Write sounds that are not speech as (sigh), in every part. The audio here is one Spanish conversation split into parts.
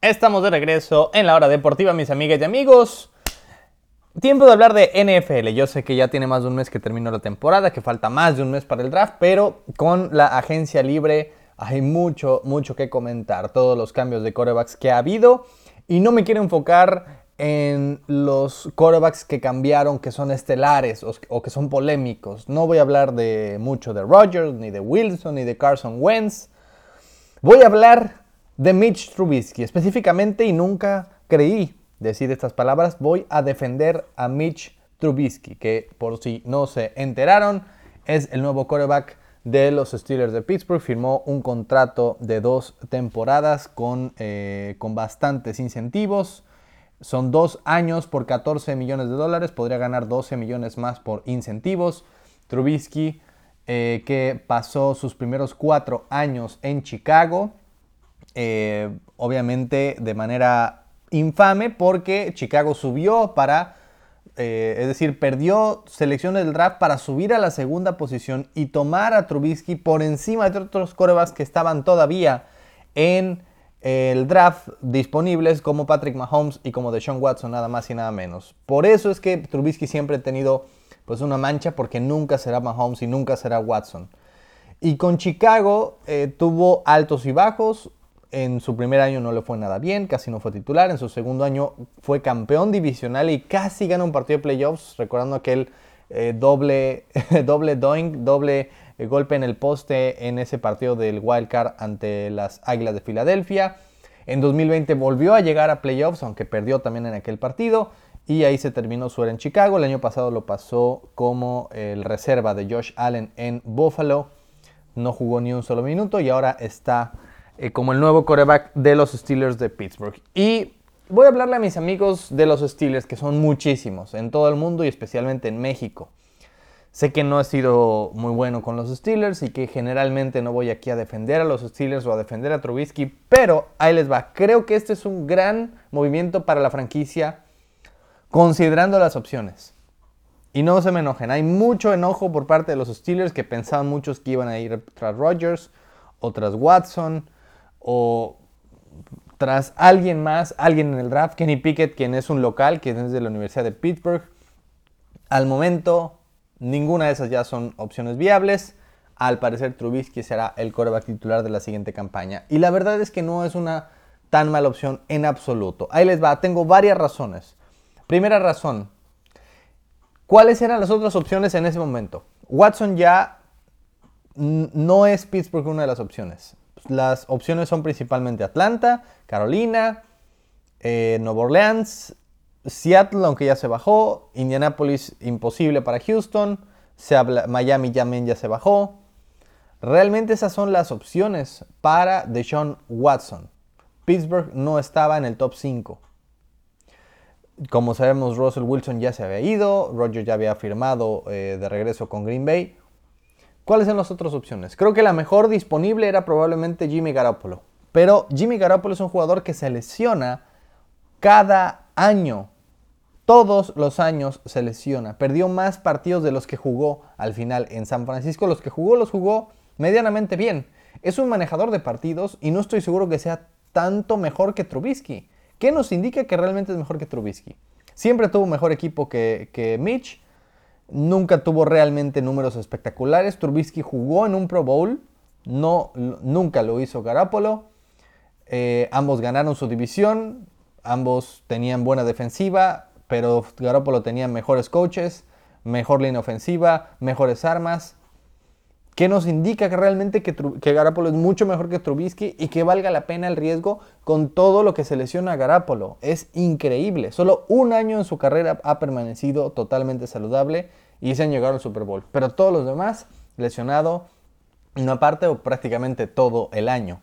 Estamos de regreso en la hora deportiva, mis amigas y amigos. Tiempo de hablar de NFL. Yo sé que ya tiene más de un mes que terminó la temporada, que falta más de un mes para el draft, pero con la agencia libre hay mucho, mucho que comentar. Todos los cambios de corebacks que ha habido. Y no me quiero enfocar en los corebacks que cambiaron, que son estelares o, que son polémicos. No voy a hablar de mucho de Rodgers, ni de Wilson, ni de Carson Wentz. Voy a hablar de Mitch Trubisky específicamente y nunca creí decir estas palabras. Voy a defender a Mitch Trubisky, que por si no se enteraron, es el nuevo coreback de los Steelers de Pittsburgh. Firmó un contrato de dos temporadas con, eh, con bastantes incentivos. Son dos años por 14 millones de dólares. Podría ganar 12 millones más por incentivos. Trubisky, eh, que pasó sus primeros cuatro años en Chicago, eh, obviamente de manera infame porque Chicago subió para, eh, es decir, perdió selecciones del draft para subir a la segunda posición y tomar a Trubisky por encima de otros corebacks que estaban todavía en el draft disponibles como Patrick Mahomes y como Deshaun Watson, nada más y nada menos. Por eso es que Trubisky siempre ha tenido pues una mancha porque nunca será Mahomes y nunca será Watson. Y con Chicago eh, tuvo altos y bajos, en su primer año no le fue nada bien, casi no fue titular. En su segundo año fue campeón divisional y casi gana un partido de playoffs, recordando aquel eh, doble, (laughs) doble doink, doble eh, golpe en el poste en ese partido del Wild Card ante las Águilas de Filadelfia. En 2020 volvió a llegar a playoffs, aunque perdió también en aquel partido. Y ahí se terminó su era en Chicago. El año pasado lo pasó como el reserva de Josh Allen en Buffalo. No jugó ni un solo minuto y ahora está eh, como el nuevo coreback de los Steelers de Pittsburgh. Y voy a hablarle a mis amigos de los Steelers, que son muchísimos en todo el mundo y especialmente en México. Sé que no he sido muy bueno con los Steelers y que generalmente no voy aquí a defender a los Steelers o a defender a Trubisky, pero ahí les va. Creo que este es un gran movimiento para la franquicia considerando las opciones. Y no se me enojen, hay mucho enojo por parte de los Steelers que pensaban muchos que iban a ir tras Rodgers o tras Watson o tras alguien más, alguien en el draft, Kenny Pickett, quien es un local, quien es de la Universidad de Pittsburgh. Al momento, ninguna de esas ya son opciones viables. Al parecer, Trubisky será el coreback titular de la siguiente campaña. Y la verdad es que no es una tan mala opción en absoluto. Ahí les va, tengo varias razones. Primera razón, ¿cuáles eran las otras opciones en ese momento? Watson ya no es Pittsburgh una de las opciones las opciones son principalmente Atlanta, Carolina, eh, Nueva Orleans, Seattle, aunque ya se bajó, Indianapolis imposible para Houston, se habla, Miami también ya se bajó. Realmente esas son las opciones para Deshaun Watson. Pittsburgh no estaba en el top 5. Como sabemos, Russell Wilson ya se había ido, Roger ya había firmado eh, de regreso con Green Bay. ¿Cuáles son las otras opciones? Creo que la mejor disponible era probablemente Jimmy Garoppolo. Pero Jimmy Garoppolo es un jugador que se lesiona cada año. Todos los años se lesiona. Perdió más partidos de los que jugó al final en San Francisco. Los que jugó los jugó medianamente bien. Es un manejador de partidos y no estoy seguro que sea tanto mejor que Trubisky. ¿Qué nos indica que realmente es mejor que Trubisky? Siempre tuvo mejor equipo que, que Mitch Nunca tuvo realmente números espectaculares. Trubisky jugó en un Pro Bowl. No, nunca lo hizo Garapolo. Eh, ambos ganaron su división. Ambos tenían buena defensiva. Pero Garapolo tenía mejores coaches, mejor línea ofensiva, mejores armas. ¿Qué nos indica que realmente que, que Garapolo es mucho mejor que Trubisky y que valga la pena el riesgo con todo lo que se lesiona a Garapolo? Es increíble. Solo un año en su carrera ha permanecido totalmente saludable y se han llegado al Super Bowl. Pero todos los demás lesionado una parte o prácticamente todo el año.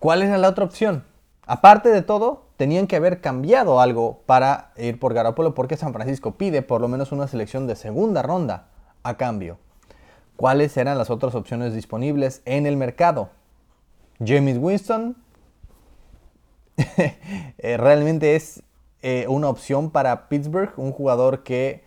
¿Cuál era la otra opción? Aparte de todo, tenían que haber cambiado algo para ir por Garapolo porque San Francisco pide por lo menos una selección de segunda ronda a cambio cuáles eran las otras opciones disponibles en el mercado. James Winston (laughs) eh, realmente es eh, una opción para Pittsburgh, un jugador que,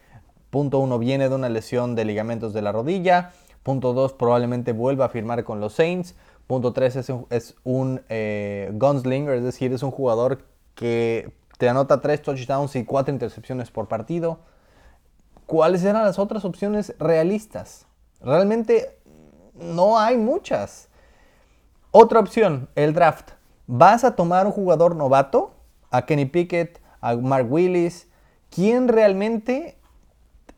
punto uno, viene de una lesión de ligamentos de la rodilla, punto dos, probablemente vuelva a firmar con los Saints, Punto 3 es un, eh, gunslinger, es decir, es un jugador que te anota 3 touchdowns y 4 intercepciones por partido. ¿Cuáles eran las otras opciones realistas? Realmente no hay muchas. Otra opción, el draft. ¿Vas a tomar un jugador novato? A Kenny Pickett, a Mark Willis. ¿Quién realmente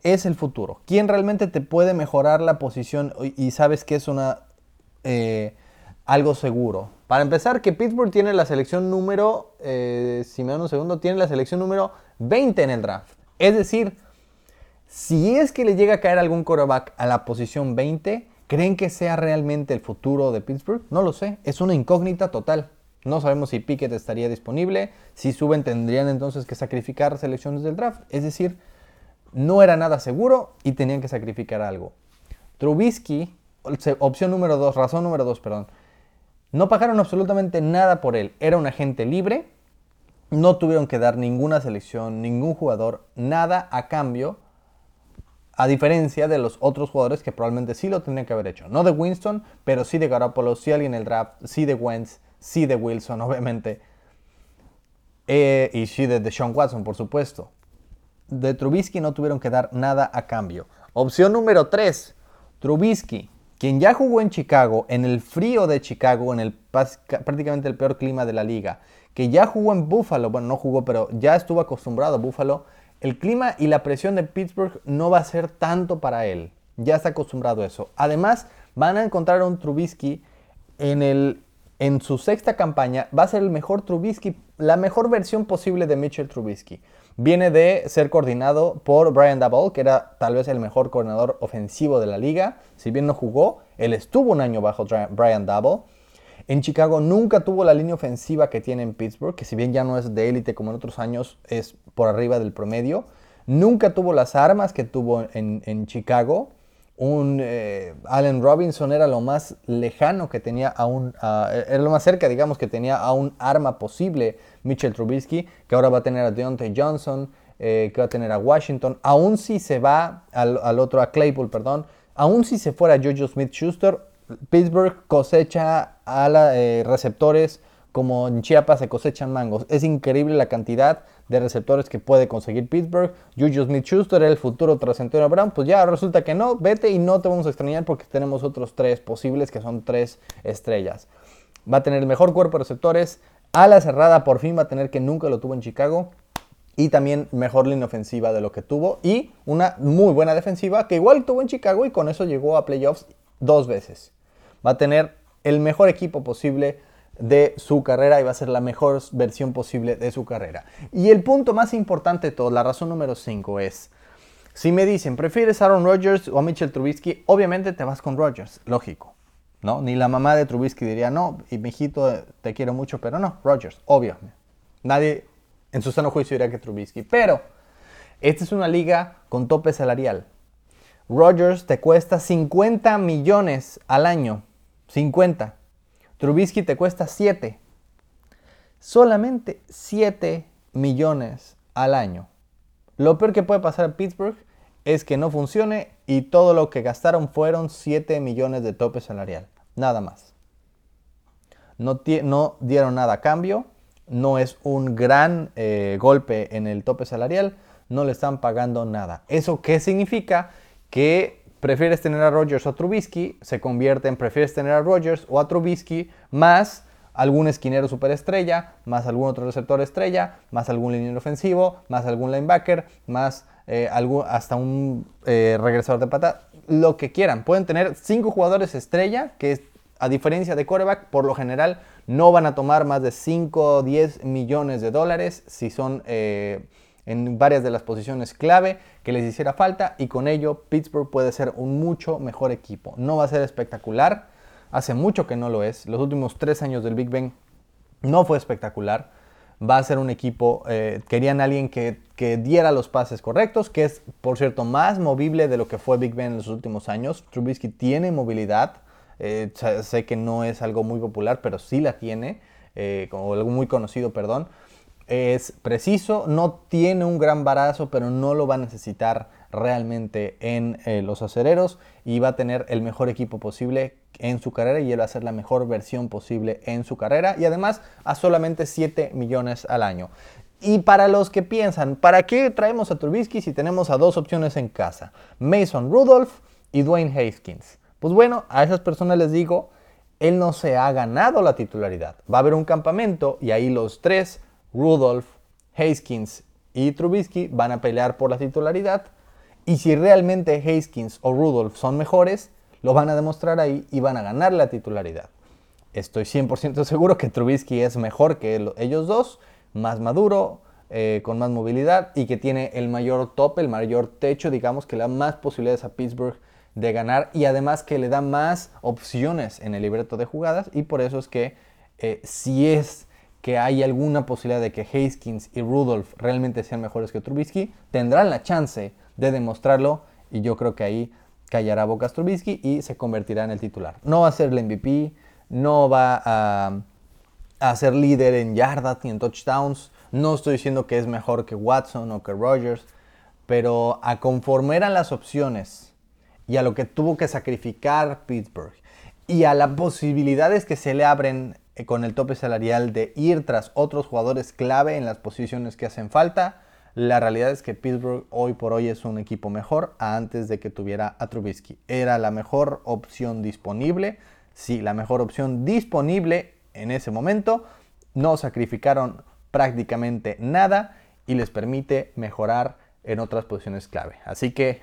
es el futuro? ¿Quién realmente te puede mejorar la posición y sabes que es una eh, algo seguro? Para empezar, que Pittsburgh tiene la selección número, eh, si me dan un segundo, tiene la selección número 20 en el draft. Es decir, si es que le llega a caer algún quarterback a la posición 20, ¿creen que sea realmente el futuro de Pittsburgh? No lo sé, es una incógnita total. No sabemos si Pickett estaría disponible, si suben tendrían entonces que sacrificar selecciones del draft. Es decir, no era nada seguro y tenían que sacrificar algo. Trubisky, opción número 2, razón número 2, perdón. No pagaron absolutamente nada por él. Era un agente libre. No tuvieron que dar ninguna selección, ningún jugador, nada a cambio. A diferencia de los otros jugadores que probablemente sí lo tendrían que haber hecho. No de Winston, pero sí de Garoppolo, sí alguien en el draft, sí de Wentz, sí de Wilson, (laughs) obviamente. Eh, y sí de Sean Watson, por supuesto. De Trubisky no tuvieron que dar nada a cambio. Opción número 3. Trubisky, quien ya jugó en Chicago, en el frío de Chicago, en el prácticamente el peor clima de la liga, que ya jugó en Buffalo, bueno, no jugó, pero ya estuvo acostumbrado a Buffalo, el clima y la presión de Pittsburgh no va a ser tanto para él. Ya está acostumbrado a eso. Además, van a encontrar a un Trubisky en el en su sexta campaña va a ser el mejor Trubisky, la mejor versión posible de Mitchell Trubisky. Viene de ser coordinado por Brian Dabble, que era tal vez el mejor coordinador ofensivo de la liga. Si bien no jugó, él estuvo un año bajo Brian Dabble. En Chicago nunca tuvo la línea ofensiva que tiene en Pittsburgh, que si bien ya no es de élite como en otros años, es por arriba del promedio. Nunca tuvo las armas que tuvo en, Chicago un eh, Allen Robinson era lo más lejano que tenía a un, era lo más cerca, digamos, que tenía a un arma posible Mitchell Trubisky, que ahora va a tener a Deontay Johnson, eh, que va a tener a Washington, aún si se va al, otro, a Claypool, perdón, aún si se fuera Jojo Smith-Schuster, Pittsburgh cosecha a la, eh, receptores como en Chiapas se cosechan mangos. Es increíble la cantidad de receptores que puede conseguir Pittsburgh. Juju Smith-Schuster, el futuro tras Antonio Brown, pues ya resulta que no, vete y no te vamos a extrañar porque tenemos otros tres posibles que son tres estrellas. Va a tener el mejor cuerpo de receptores, ala cerrada por fin va a tener que nunca lo tuvo en Chicago y también mejor línea ofensiva de lo que tuvo y una muy buena defensiva que igual tuvo en Chicago y con eso llegó a playoffs dos veces. Va a tener el mejor equipo posible de su carrera y va a ser la mejor versión posible de su carrera. Y el punto más importante de todo, la razón número 5 es, si me dicen, ¿prefieres Aaron Rodgers o Mitchell Trubisky? Obviamente te vas con Rodgers, lógico. ¿no? Ni la mamá de Trubisky diría, no, y mi hijito te quiero mucho, pero no, Rodgers, obvio. Nadie en su sano juicio diría que Trubisky. Pero esta es una liga con tope salarial. Rodgers te cuesta 50 millones al año. 50. Trubisky te cuesta 7. Solamente 7 millones al año. Lo peor que puede pasar a Pittsburgh es que no funcione y todo lo que gastaron fueron 7 millones de tope salarial. Nada más. No, dieron nada a cambio. No es un gran eh, golpe en el tope salarial. No le están pagando nada. ¿Eso qué significa? Que prefieres tener a Rodgers o a Trubisky, se convierte en prefieres tener a Rodgers o a Trubisky más algún esquinero superestrella, más algún otro receptor estrella, más algún liniero ofensivo, más algún linebacker, más eh, hasta un eh, regresador de pata, lo que quieran. Pueden tener cinco jugadores estrella, que a diferencia de quarterback, por lo general no van a tomar más de 5 o 10 millones de dólares si son... Eh, en varias de las posiciones clave que les hiciera falta y con ello Pittsburgh puede ser un mucho mejor equipo. No va a ser espectacular, hace mucho que no lo es. Los últimos tres años del Big Ben no fue espectacular. Va a ser un equipo, eh, querían alguien que, diera los pases correctos, que es, por cierto, más movible de lo que fue Big Ben en los últimos años. Trubisky tiene movilidad, eh, sé que no es algo muy popular, pero sí la tiene, eh, como algo muy conocido, perdón es preciso, no tiene un gran barazo, pero no lo va a necesitar realmente en eh, los acereros y va a tener el mejor equipo posible en su carrera y él va a ser la mejor versión posible en su carrera y además a solamente 7 millones al año. Y para los que piensan, ¿para qué traemos a Trubisky si tenemos a dos opciones en casa? Mason Rudolph y Dwayne Haskins. Pues bueno, a esas personas les digo, él no se ha ganado la titularidad. Va a haber un campamento y ahí los tres, Rudolph, Haskins y Trubisky, van a pelear por la titularidad. Y si realmente Haskins o Rudolph son mejores, lo van a demostrar ahí y van a ganar la titularidad. Estoy 100% (laughs) seguro que Trubisky es mejor que ellos dos, más maduro, eh, con más movilidad y que tiene el mayor tope, el mayor techo, digamos, que le da más posibilidades a Pittsburgh de ganar y además que le da más opciones en el libreto de jugadas y por eso es que eh, si es que hay alguna posibilidad de que Haskins y Rudolph realmente sean mejores que Trubisky, tendrán la chance de demostrarlo y yo creo que ahí callará Bocas Trubisky y se convertirá en el titular. No va a ser el MVP, no va a, ser líder en yardas ni en touchdowns, no estoy diciendo que es mejor que Watson o que Rogers, pero a conforme eran las opciones y a lo que tuvo que sacrificar Pittsburgh y a las posibilidades que se le abren con el tope salarial de ir tras otros jugadores clave en las posiciones que hacen falta, la realidad es que Pittsburgh hoy por hoy es un equipo mejor antes de que tuviera a Trubisky. Era la mejor opción disponible. Sí, la mejor opción disponible en ese momento. No sacrificaron prácticamente nada y les permite mejorar en otras posiciones clave. Así que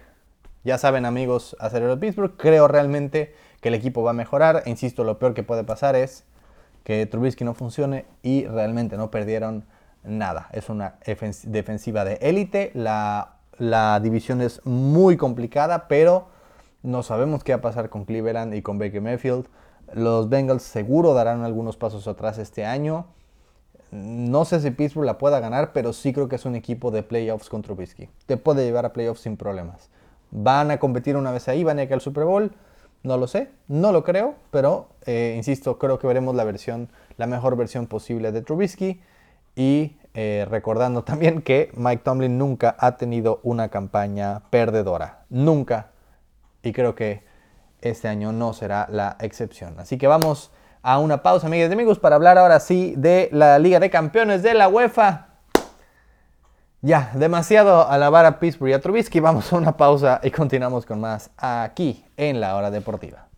ya saben amigos, el Pittsburgh, creo realmente que el equipo va a mejorar. Insisto, lo peor que puede pasar es que Trubisky no funcione y realmente no perdieron nada. Es una defensiva de élite. La, la, división es muy complicada, pero no sabemos qué va a pasar con Cleveland y con Baker Mayfield. Los Bengals seguro darán algunos pasos atrás este año. No sé si Pittsburgh la pueda ganar, pero sí creo que es un equipo de playoffs con Trubisky. Te puede llevar a playoffs sin problemas. ¿Van a competir una vez ahí? ¿Van a ir al Super Bowl? No lo sé, no lo creo, pero eh, insisto, creo que veremos la versión, la mejor versión posible de Trubisky. Y eh, recordando también que Mike Tomlin nunca ha tenido una campaña perdedora. Nunca. Y creo que este año no será la excepción. Así que vamos a una pausa, amigas y amigos, para hablar ahora sí de la Liga de Campeones de la UEFA. Ya, demasiado alabar a Pittsburgh y a Trubisky. Vamos a una pausa y continuamos con más aquí en la hora deportiva.